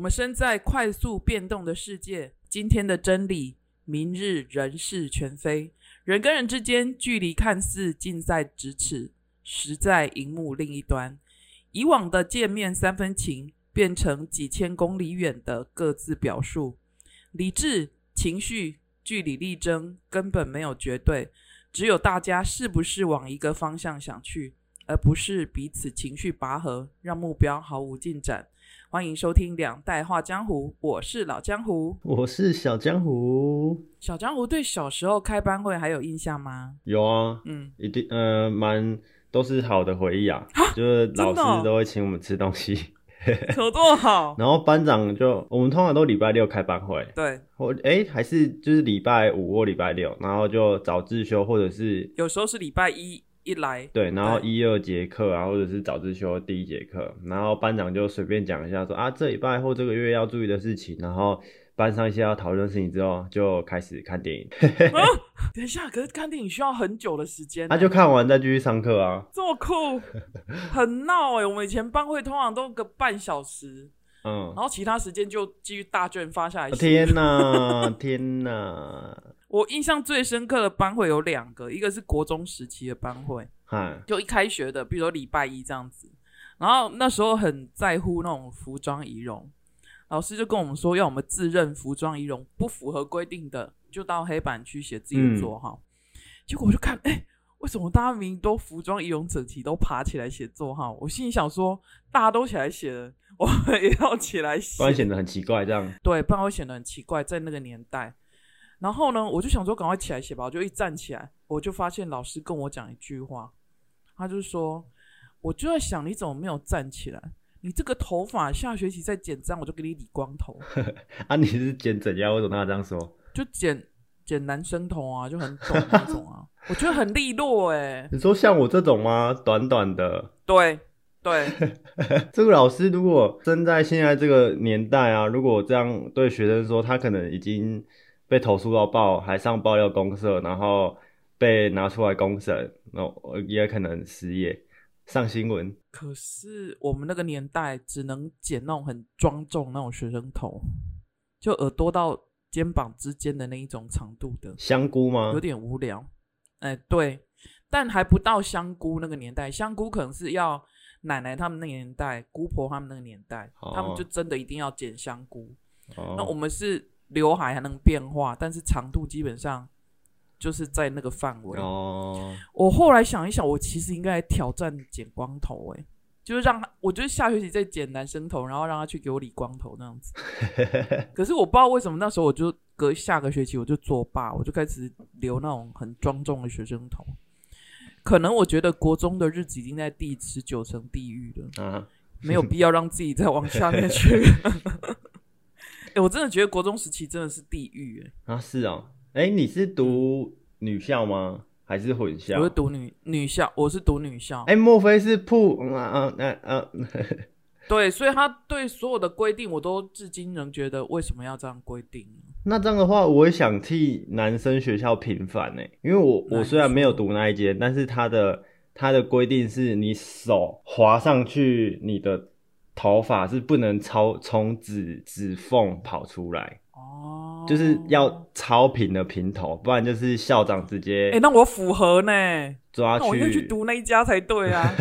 我们身在快速变动的世界，今天的真理，明日人事全非。人跟人之间距离看似近在咫尺，实在荧幕另一端。以往的见面三分情，变成几千公里远的各自表述。理智、情绪、据理力争，根本没有绝对，只有大家是不是往一个方向想去，而不是彼此情绪拔河，让目标毫无进展。欢迎收听《两代画江湖》，我是老江湖，我是小江湖。小江湖对小时候开班会还有印象吗？有啊，嗯，一定，呃，蛮都是好的回忆啊，就是老师都会请我们吃东西，可多好。然后班长就我们通常都礼拜六开班会，对，或哎还是就是礼拜五或礼拜六，然后就早自修或者是有时候是礼拜一。一来对，然后一二节课啊，或者是早自修第一节课，然后班长就随便讲一下，说啊这礼拜或这个月要注意的事情，然后班上一些要讨论的事情之后，就开始看电影。等一下，可是看电影需要很久的时间，那就看完再继续上课啊。这么酷，很闹哎！我们以前班会通常都个半小时，嗯，然后其他时间就继续大卷发下来。天哪，天哪！我印象最深刻的班会有两个，一个是国中时期的班会，嗯就一开学的，比如说礼拜一这样子。然后那时候很在乎那种服装仪容，老师就跟我们说，要我们自认服装仪容不符合规定的，就到黑板去写自己的座号。结果我就看，哎，为什么大家明明都服装仪容整齐，都爬起来写座号？我心里想说，大家都起来写了，我们也要起来写，不然显得很奇怪。这样对，不然会显得很奇怪，在那个年代。然后呢，我就想说赶快起来写吧，我就一站起来，我就发现老师跟我讲一句话，他就说，我就在想你怎么没有站起来？你这个头发下学期再剪这样，我就给你理光头。啊，你是剪怎样？为什么他这样说？就剪剪男生头啊，就很短那种啊，我觉得很利落哎。你说像我这种吗？短短的？对对。这个老师如果生在现在这个年代啊，如果这样对学生说，他可能已经。被投诉到报，还上爆料公社，然后被拿出来公审，那也可能失业，上新闻。可是我们那个年代只能剪那种很庄重那种学生头，就耳朵到肩膀之间的那一种长度的。香菇吗？有点无聊。哎，对，但还不到香菇那个年代，香菇可能是要奶奶他们那个年代，姑婆他们那个年代，他们就真的一定要剪香菇。那我们是。刘海还能变化，但是长度基本上就是在那个范围。哦，我后来想一想，我其实应该挑战剪光头，哎，就是让他，我觉得下学期再剪男生头，然后让他去给我理光头那样子。可是我不知道为什么那时候我就隔下个学期我就作罢，我就开始留那种很庄重的学生头。可能我觉得国中的日子已经在第十九层地狱了，啊，没有必要让自己再往下面去。哎，我真的觉得国中时期真的是地狱哎！啊，是啊，哎，你是读女校吗？还是混校？我是读女女校，我是读女校。哎，莫非是铺？嗯啊啊啊！对，所以他对所有的规定，我都至今仍觉得为什么要这样规定？那这样的话，我也想替男生学校平反呢，因为我我虽然没有读那一间，但是他的他的规定是你手滑上去，你的。头发是不能超从指指缝跑出来哦，就是要超平的平头，不然就是校长直接哎，那我符合呢，抓去，去读那一家才对啊。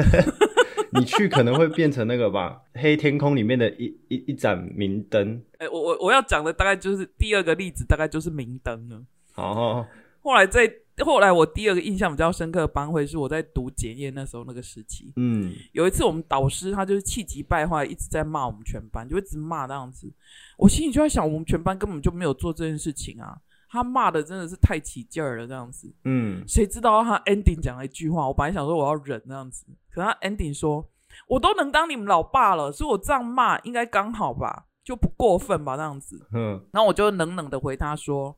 你去可能会变成那个吧，黑天空里面的一一一盏明灯。哎，我我我要讲的大概就是第二个例子，大概就是明灯了。好，后来在。后来我第二个印象比较深刻的班会是我在读检验那时候那个时期。嗯，有一次我们导师他就是气急败坏，一直在骂我们全班，就一直骂那样子。我心里就在想，我们全班根本就没有做这件事情啊！他骂的真的是太起劲儿了，这样子。嗯，谁知道他 ending 讲了一句话，我本来想说我要忍那样子，可他 ending 说：“我都能当你们老爸了，所以我这样骂应该刚好吧，就不过分吧，那样子。”嗯，然后我就冷冷的回他说：“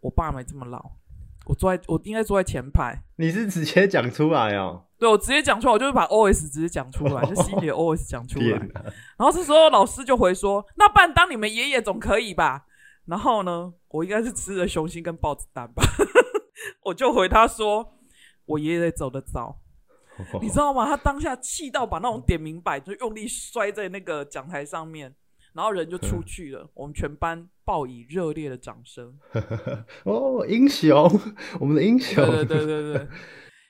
我爸没这么老。”我坐在，我应该坐在前排。你是直接讲出来哦？对，我直接讲出来，我就是把 O S 直接讲出来，就心里的 O S 讲出来。然后这时候老师就回说：“那然当你们爷爷总可以吧？”然后呢，我应该是吃了雄心跟豹子胆吧？我就回他说：“我爷爷走的早，你知道吗？他当下气到把那种点名板就用力摔在那个讲台上面。”然后人就出去了，我们全班报以热烈的掌声。哦，英雄，我们的英雄，对对对对对，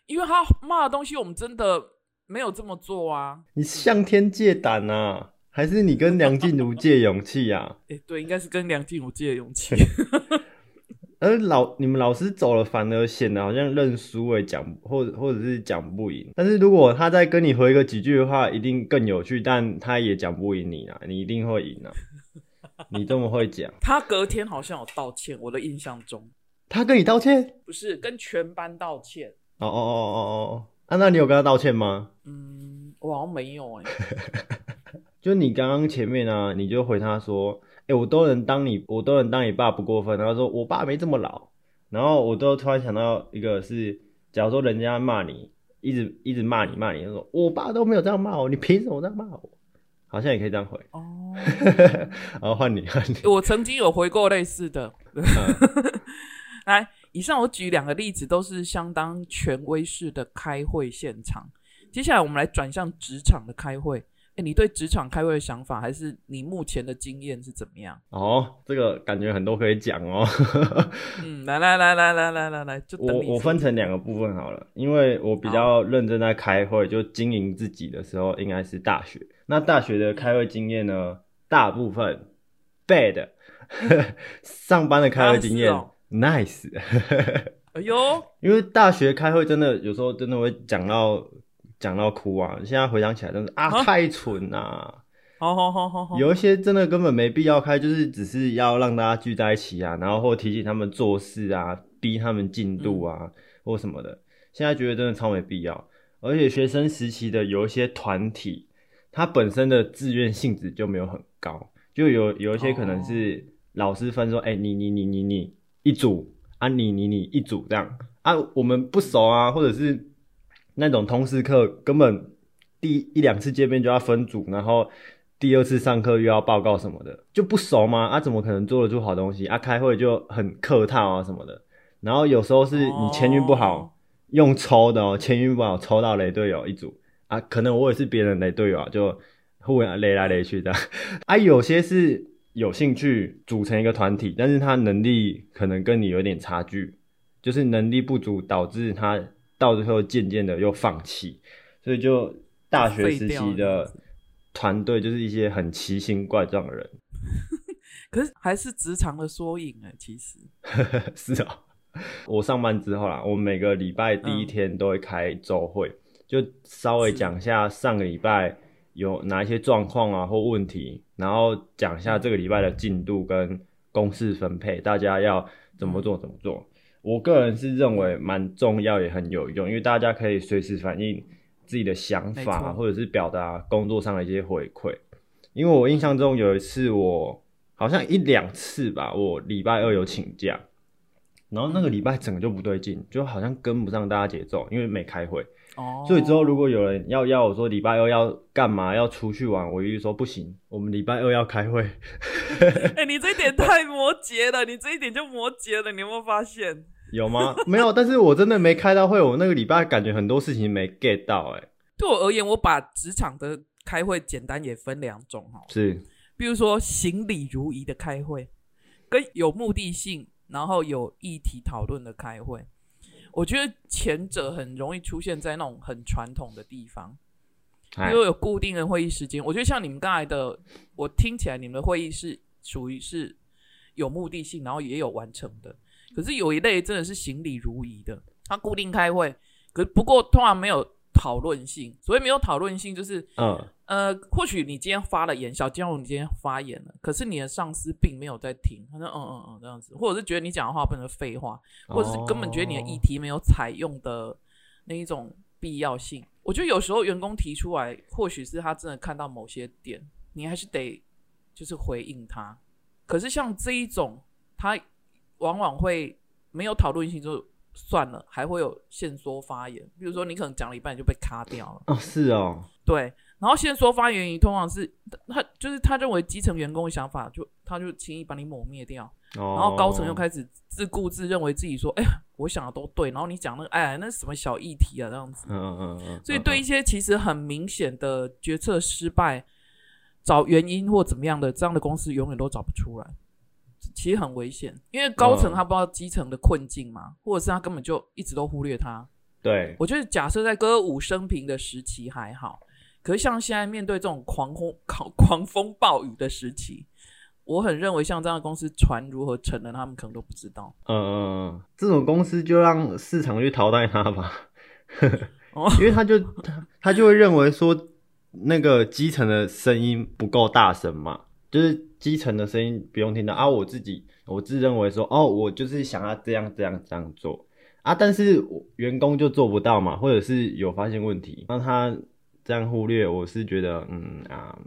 因为他骂的东西，我们真的没有这么做啊。你向天借胆啊，还是你跟梁静茹借勇气呀？哎，对，应该是跟梁静茹借勇气。而老你们老师走了，反而显得好像认输诶，讲或者或者是讲不赢。但是如果他再跟你回个几句的话，一定更有趣。但他也讲不赢你啊，你一定会赢啊！你这么会讲，他隔天好像有道歉，我的印象中，他跟你道歉？不是跟全班道歉？哦哦哦哦哦，啊，那你有跟他道歉吗？嗯，我好像没有哎。就你刚刚前面啊，你就回他说。哎，我都能当你，我都能当你爸不过分。然后说我爸没这么老。然后我都突然想到一个，是假如说人家骂你，一直一直骂你骂你，说我爸都没有这样骂我，你凭什么这样骂我？好像也可以这样回哦。然后换你，换你。我曾经有回过类似的。来，以上我举两个例子，都是相当权威式的开会现场。接下来我们来转向职场的开会。你对职场开会的想法，还是你目前的经验是怎么样？哦，这个感觉很多可以讲哦。嗯，来来来来来来来来，就我我分成两个部分好了，因为我比较认真在开会，就经营自己的时候，应该是大学。那大学的开会经验呢，大部分 bad，上班的开会经验 nice。哎呦，因为大学开会真的有时候真的会讲到。讲到哭啊！现在回想起来，真是啊，太蠢呐！好好好好好，有一些真的根本没必要开，就是只是要让大家聚在一起啊，然后或提醒他们做事啊，逼他们进度啊，或什么的。现在觉得真的超没必要。而且学生时期的有一些团体，它本身的志愿性质就没有很高，就有有一些可能是老师分说，哎，你你你你你一组啊，你你你一组这样啊，我们不熟啊，或者是。那种通识课根本第一两次见面就要分组，然后第二次上课又要报告什么的，就不熟嘛？啊，怎么可能做得出好东西？啊，开会就很客套啊什么的。然后有时候是你签运不好，用抽的哦，签运不好抽到雷队友一组啊，可能我也是别人雷队友啊，就互相雷来雷去的。啊，有些是有兴趣组成一个团体，但是他能力可能跟你有点差距，就是能力不足导致他。到最后渐渐的又放弃，所以就大学时期的团队就是一些很奇形怪状的人，可是还是职场的缩影哎，其实 是啊。我上班之后啦，我每个礼拜第一天都会开周会，就稍微讲一下上个礼拜有哪一些状况啊或问题，然后讲一下这个礼拜的进度跟公式分配，大家要怎么做怎么做。我个人是认为蛮重要也很有用，因为大家可以随时反映自己的想法，或者是表达工作上的一些回馈。因为我印象中有一次，我好像一两次吧，我礼拜二有请假，然后那个礼拜整个就不对劲，就好像跟不上大家节奏，因为没开会。哦。所以之后如果有人要要我说礼拜二要干嘛，要出去玩，我一律说不行，我们礼拜二要开会。哎，你这一点太摩羯了，你这一点就摩羯了，你有没有发现？有吗？没有，但是我真的没开到会，我那个礼拜感觉很多事情没 get 到，哎。对我而言，我把职场的开会简单也分两种哈，是，比如说行礼如仪的开会，跟有目的性，然后有议题讨论的开会。我觉得前者很容易出现在那种很传统的地方，因为有固定的会议时间。我觉得像你们刚才的，我听起来你们的会议是属于是有目的性，然后也有完成的。可是有一类真的是行礼如仪的，他固定开会，可不过通常没有讨论性。所以没有讨论性，就是嗯呃，或许你今天发了言，小金龙你今天发言了，可是你的上司并没有在听，他说嗯嗯嗯这样子，或者是觉得你讲的话不能废话，或者是根本觉得你的议题没有采用的那一种必要性。我觉得有时候员工提出来，或许是他真的看到某些点，你还是得就是回应他。可是像这一种，他。往往会没有讨论性就算了，还会有限缩发言。比如说，你可能讲了一半就被卡掉了。哦，是哦，对。然后限缩发言，通常是他就是他认为基层员工的想法，就他就轻易把你抹灭掉。哦。然后高层又开始自顾自认为自己说：“哎呀，我想的都对。”然后你讲那个，哎，那什么小议题啊，这样子。嗯嗯嗯。所以对一些其实很明显的决策失败。找原因或怎么样的，这样的公司永远都找不出来。其实很危险，因为高层他不知道基层的困境嘛，或者是他根本就一直都忽略他。对，我觉得假设在歌舞升平的时期还好，可是像现在面对这种狂风狂狂风暴雨的时期，我很认为像这样的公司船如何沉的，他们可能都不知道。嗯嗯嗯，这种公司就让市场去淘汰它吧，因为他就他他就会认为说那个基层的声音不够大声嘛，就是基层的声音不用听到啊，我自己我自认为说哦，我就是想要这样这样这样做。啊！但是员工就做不到嘛，或者是有发现问题，让他这样忽略，我是觉得，嗯啊，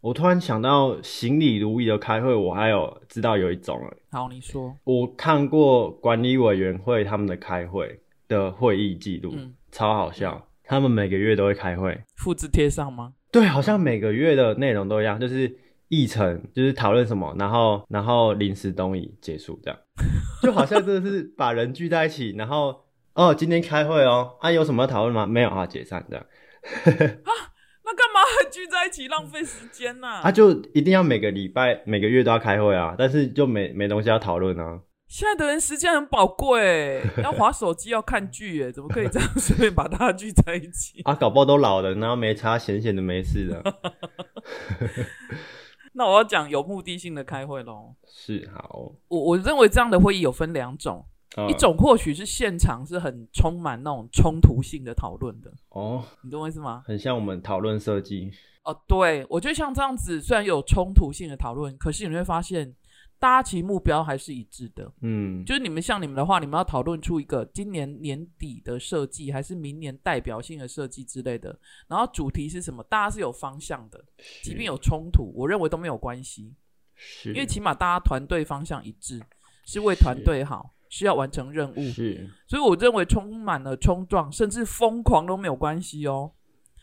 我突然想到行礼如仪的开会，我还有知道有一种了。好，你说，我看过管理委员会他们的开会的会议记录，超好笑。他们每个月都会开会，复制贴上吗？对，好像每个月的内容都一样，就是议程，就是讨论什么，然后然后临时东移结束这样。就好像真的是把人聚在一起，然后哦，今天开会哦，啊，有什么要讨论吗？没有啊，解散这样。啊，那干嘛还聚在一起浪费时间呢？啊，就一定要每个礼拜、每个月都要开会啊，但是就没没东西要讨论啊。现在的人时间很宝贵，要划手机、要看剧，哎，怎么可以这样随便把大家聚在一起？啊，搞不好都老了，然后没差，闲闲的没事的。那我要讲有目的性的开会喽。是好，我我认为这样的会议有分两种，一种或许是现场是很充满那种冲突性的讨论的。哦，你懂我意思吗？很像我们讨论设计。哦，对，我觉得像这样子，虽然有冲突性的讨论，可是你会发现。大家其实目标还是一致的，嗯，就是你们像你们的话，你们要讨论出一个今年年底的设计，还是明年代表性的设计之类的，然后主题是什么，大家是有方向的，即便有冲突，我认为都没有关系，是，因为起码大家团队方向一致，是为团队好，是要完成任务，是，所以我认为充满了冲撞，甚至疯狂都没有关系哦。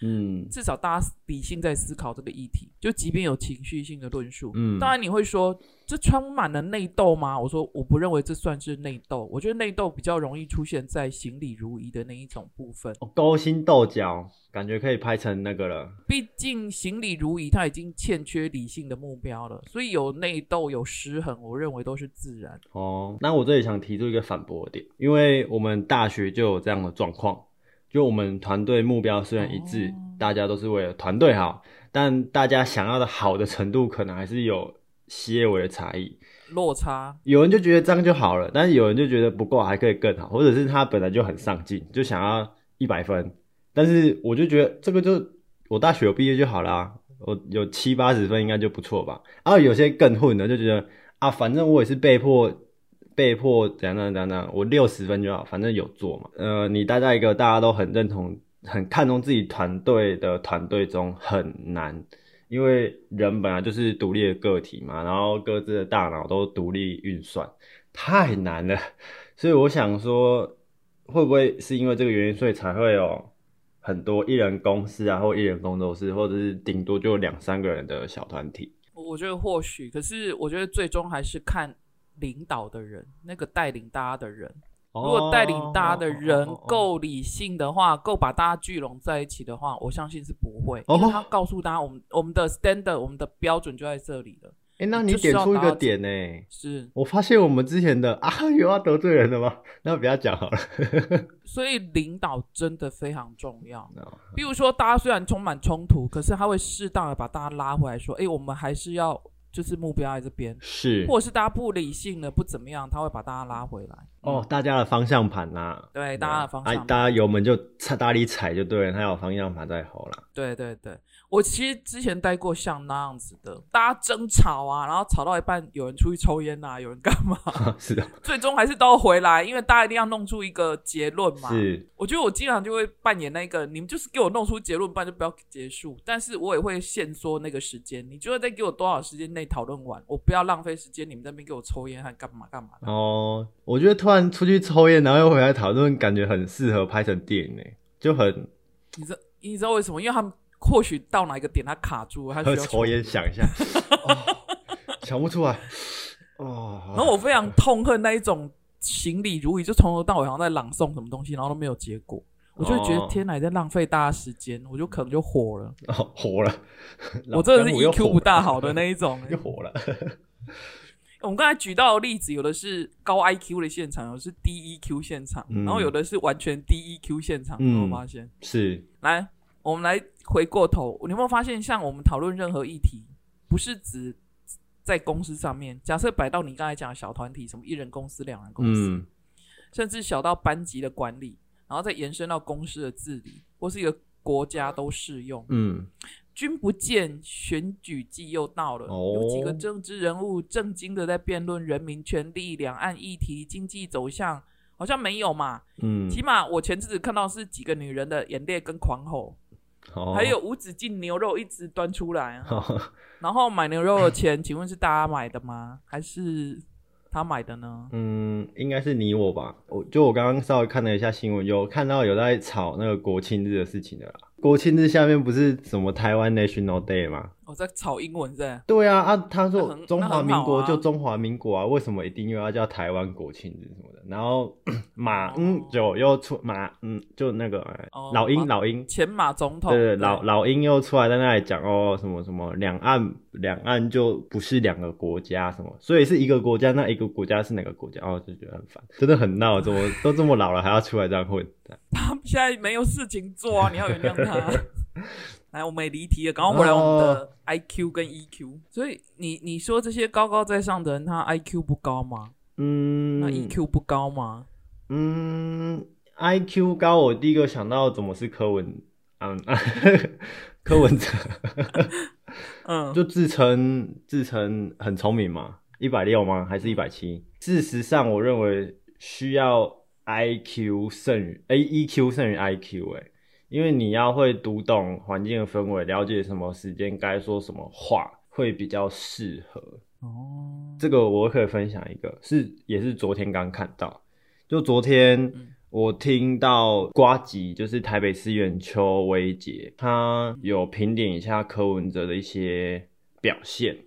嗯，至少大家理性在思考这个议题，就即便有情绪性的论述，嗯，当然你会说这充满了内斗吗？我说我不认为这算是内斗，我觉得内斗比较容易出现在行礼如仪的那一种部分，勾心斗角，感觉可以拍成那个了。毕竟行礼如仪，它已经欠缺理性的目标了，所以有内斗有失衡，我认为都是自然。哦，那我这里想提出一个反驳点，因为我们大学就有这样的状况。就我们团队目标虽然一致，大家都是为了团队好，但大家想要的好的程度可能还是有些微的差异，落差。有人就觉得这样就好了，但是有人就觉得不够，还可以更好，或者是他本来就很上进，就想要一百分。但是我就觉得这个就我大学有毕业就好啦，我有七八十分应该就不错吧。然后有些更混的就觉得啊，反正我也是被迫。被迫怎样怎样怎样，我六十分就好，反正有做嘛。呃，你待在一个大家都很认同、很看重自己团队的团队中很难，因为人本来就是独立的个体嘛，然后各自的大脑都独立运算，太难了。所以我想说，会不会是因为这个原因，所以才会有很多艺人公司啊，或艺人工作室，或者是顶多就两三个人的小团体？我觉得或许，可是我觉得最终还是看。领导的人，那个带领大家的人，如果带领大家的人够理性的话，够把大家聚拢在一起的话，我相信是不会。因为他告诉大家，我们我们的 standard，我们的标准就在这里了。哎，那你点出一个点呢？是我发现我们之前的 啊，有要得罪人的吗？那不要讲好了。所以领导真的非常重要。比如说，大家虽然充满冲突，可是他会适当的把大家拉回来，说：“哎，我们还是要。”就是目标在这边，是，或者是大家不理性的不怎么样，他会把大家拉回来。哦，大家的方向盘呐，对，大家的方向，大家油门就踩大力踩就对了，他有方向盘在后了。对对对。我其实之前待过像那样子的，大家争吵啊，然后吵到一半，有人出去抽烟啊，有人干嘛？是的，最终还是都回来，因为大家一定要弄出一个结论嘛。是，我觉得我经常就会扮演那个，你们就是给我弄出结论，不然就不要结束。但是我也会限缩那个时间，你觉得在给我多少时间内讨论完，我不要浪费时间，你们在那边给我抽烟还干嘛干嘛？哦，我觉得突然出去抽烟，然后又回来讨论，感觉很适合拍成电影诶，就很。你知道你知道为什么？因为他们。或许到哪一个点，他卡住，他需要抽烟想一下，想不出来哦。然后我非常痛恨那一种行礼如仪，就从头到尾好像在朗诵什么东西，然后都没有结果。我就觉得天哪，在浪费大家时间，我就可能就火了。哦，火了！我真的是 EQ 不大好的那一种，又火了。我们刚才举到的例子，有的是高 IQ 的现场，有的是低 EQ 现场，然后有的是完全低 EQ 现场。有没有发现？是。来，我们来回过头，你有没有发现，像我们讨论任何议题，不是指在公司上面，假设摆到你刚才讲的小团体，什么一人公司、两人公司，甚至小到班级的管理，然后再延伸到公司的治理，或是一个国家都适用。嗯。君不见，选举季又到了。有几个政治人物正经的在辩论人民权利、两岸议题、经济走向，好像没有嘛。嗯，起码我前阵子看到是几个女人的眼泪跟狂吼，还有无止境牛肉一直端出来。然后买牛肉的钱，请问是大家买的吗？还是他买的呢？嗯，应该是你我吧。我就我刚刚稍微看了一下新闻，有看到有在炒那个国庆日的事情的啦。国庆日下面不是什么台湾 National Day 吗？我在炒英文在。对啊啊，他说中华民国就中华民国啊，为什么一定又要叫台湾国庆日什么的？然后马嗯就又出马嗯就那个老鹰老鹰前马总统对对老老鹰又出来在那里讲哦什么什么两岸两岸就不是两个国家什么，所以是一个国家，那一个国家是哪个国家？哦就觉得很烦，真的很闹，怎么 都这么老了还要出来这样混？他们现在没有事情做啊！你要原谅他。来，我们也离题了，刚刚回来我们的 I Q 跟 E Q。所以你你说这些高高在上的人，他 I Q 不高吗？嗯。那 E Q 不高吗？嗯，I Q 高，我第一个想到怎么是柯文？嗯，柯文哲。嗯，就自称自称很聪明嘛？一百六吗？还是一百七？事实上，我认为需要。I Q 胜于 A E Q 胜于 I Q 哎，因为你要会读懂环境的氛围，了解什么时间该说什么话会比较适合。哦，这个我可以分享一个，是也是昨天刚看到，就昨天我听到瓜吉，就是台北市议员邱威杰，他有评点一下柯文哲的一些表现，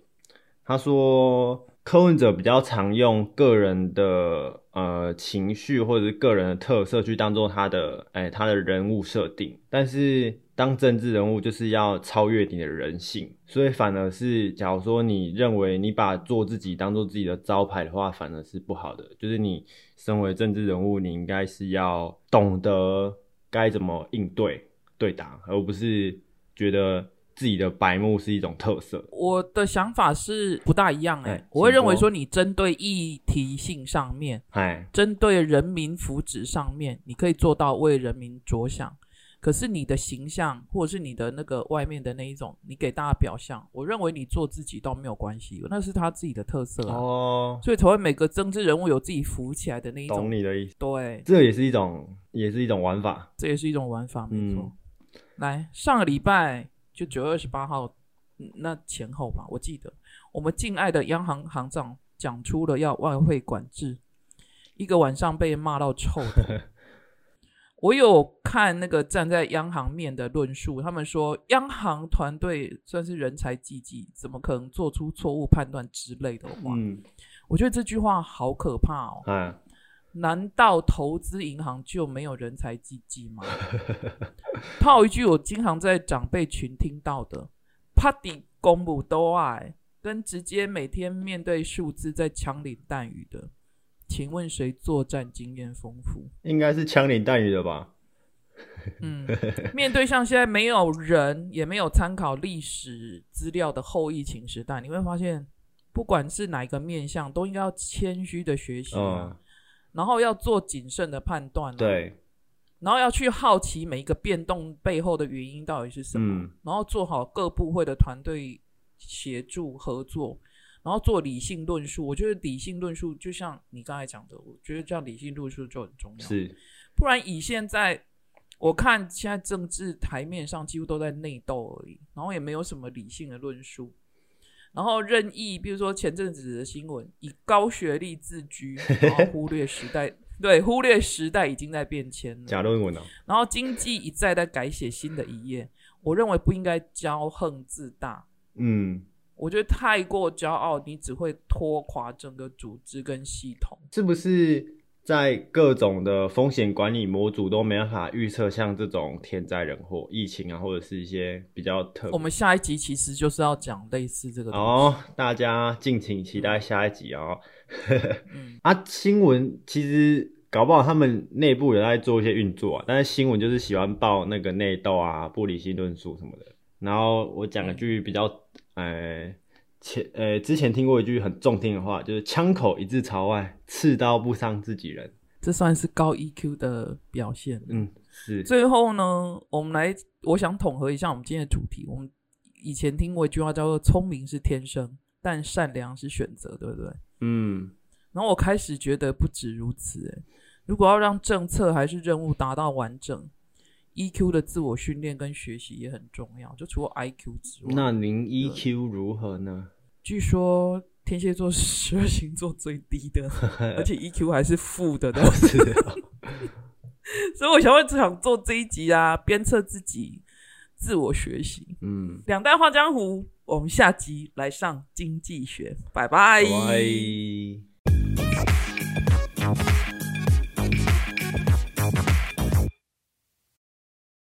他说。柯文者比较常用个人的呃情绪或者是个人的特色去当做他的哎他的人物设定，但是当政治人物就是要超越你的人性，所以反而是假如说你认为你把做自己当做自己的招牌的话，反而是不好的。就是你身为政治人物，你应该是要懂得该怎么应对对答，而不是觉得。自己的白目是一种特色，我的想法是不大一样哎，我会认为说你针对议题性上面，哎，针对人民福祉上面，你可以做到为人民着想，可是你的形象或者是你的那个外面的那一种，你给大家表象，我认为你做自己倒没有关系，那是他自己的特色哦，所以才会每个政治人物有自己浮起来的那一种，懂你的意思，对，这也是一种，也是一种玩法，这也是一种玩法，没错。来，上个礼拜。就九月二十八号那前后吧，我记得我们敬爱的央行行长讲出了要外汇管制，一个晚上被骂到臭的。我有看那个站在央行面的论述，他们说央行团队算是人才济济，怎么可能做出错误判断之类的话？嗯，我觉得这句话好可怕哦。嗯。难道投资银行就没有人才济济吗？套一句我经常在长辈群听到的“怕底公母都爱”，跟直接每天面对数字在枪林弹雨的，请问谁作战经验丰富？应该是枪林弹雨的吧？嗯，面对像现在没有人，也没有参考历史资料的后疫情时代，你会发现，不管是哪一个面向，都应该要谦虚的学习。然后要做谨慎的判断，对，然后要去好奇每一个变动背后的原因到底是什么，然后做好各部会的团队协助合作，然后做理性论述。我觉得理性论述就像你刚才讲的，我觉得这样理性论述就很重要。是，不然以现在我看现在政治台面上几乎都在内斗而已，然后也没有什么理性的论述。然后任意，比如说前阵子的新闻，以高学历自居，然后忽略时代，对，忽略时代已经在变迁了。假论文呢？然后经济一再在改写新的一页，我认为不应该骄横自大。嗯，我觉得太过骄傲，你只会拖垮整个组织跟系统。是不是在各种的风险管理模组都没办法预测，像这种天灾人祸、疫情啊，或者是一些比较特。我们下一集其实就是要讲类似这个哦，大家敬请期待下一集哦。啊，新闻其实搞不好他们内部也在做一些运作啊，但是新闻就是喜欢报那个内斗啊、不理性论述什么的。然后我讲一句比较，呃。前呃，之前听过一句很中听的话，就是“枪口一致朝外，刺刀不伤自己人”，这算是高 EQ 的表现。嗯，是。最后呢，我们来，我想统合一下我们今天的主题。我们以前听过一句话叫做“聪明是天生，但善良是选择”，对不对？嗯。然后我开始觉得不止如此，诶，如果要让政策还是任务达到完整，EQ 的自我训练跟学习也很重要。就除了 IQ 之外，那您 EQ 如何呢？据说天蝎座是十二星座最低的，而且 EQ 还是负的，都是。所以我想问，只想做这一集啊，鞭策自己，自我学习。嗯，两代画江湖，我们下集来上经济学，拜拜。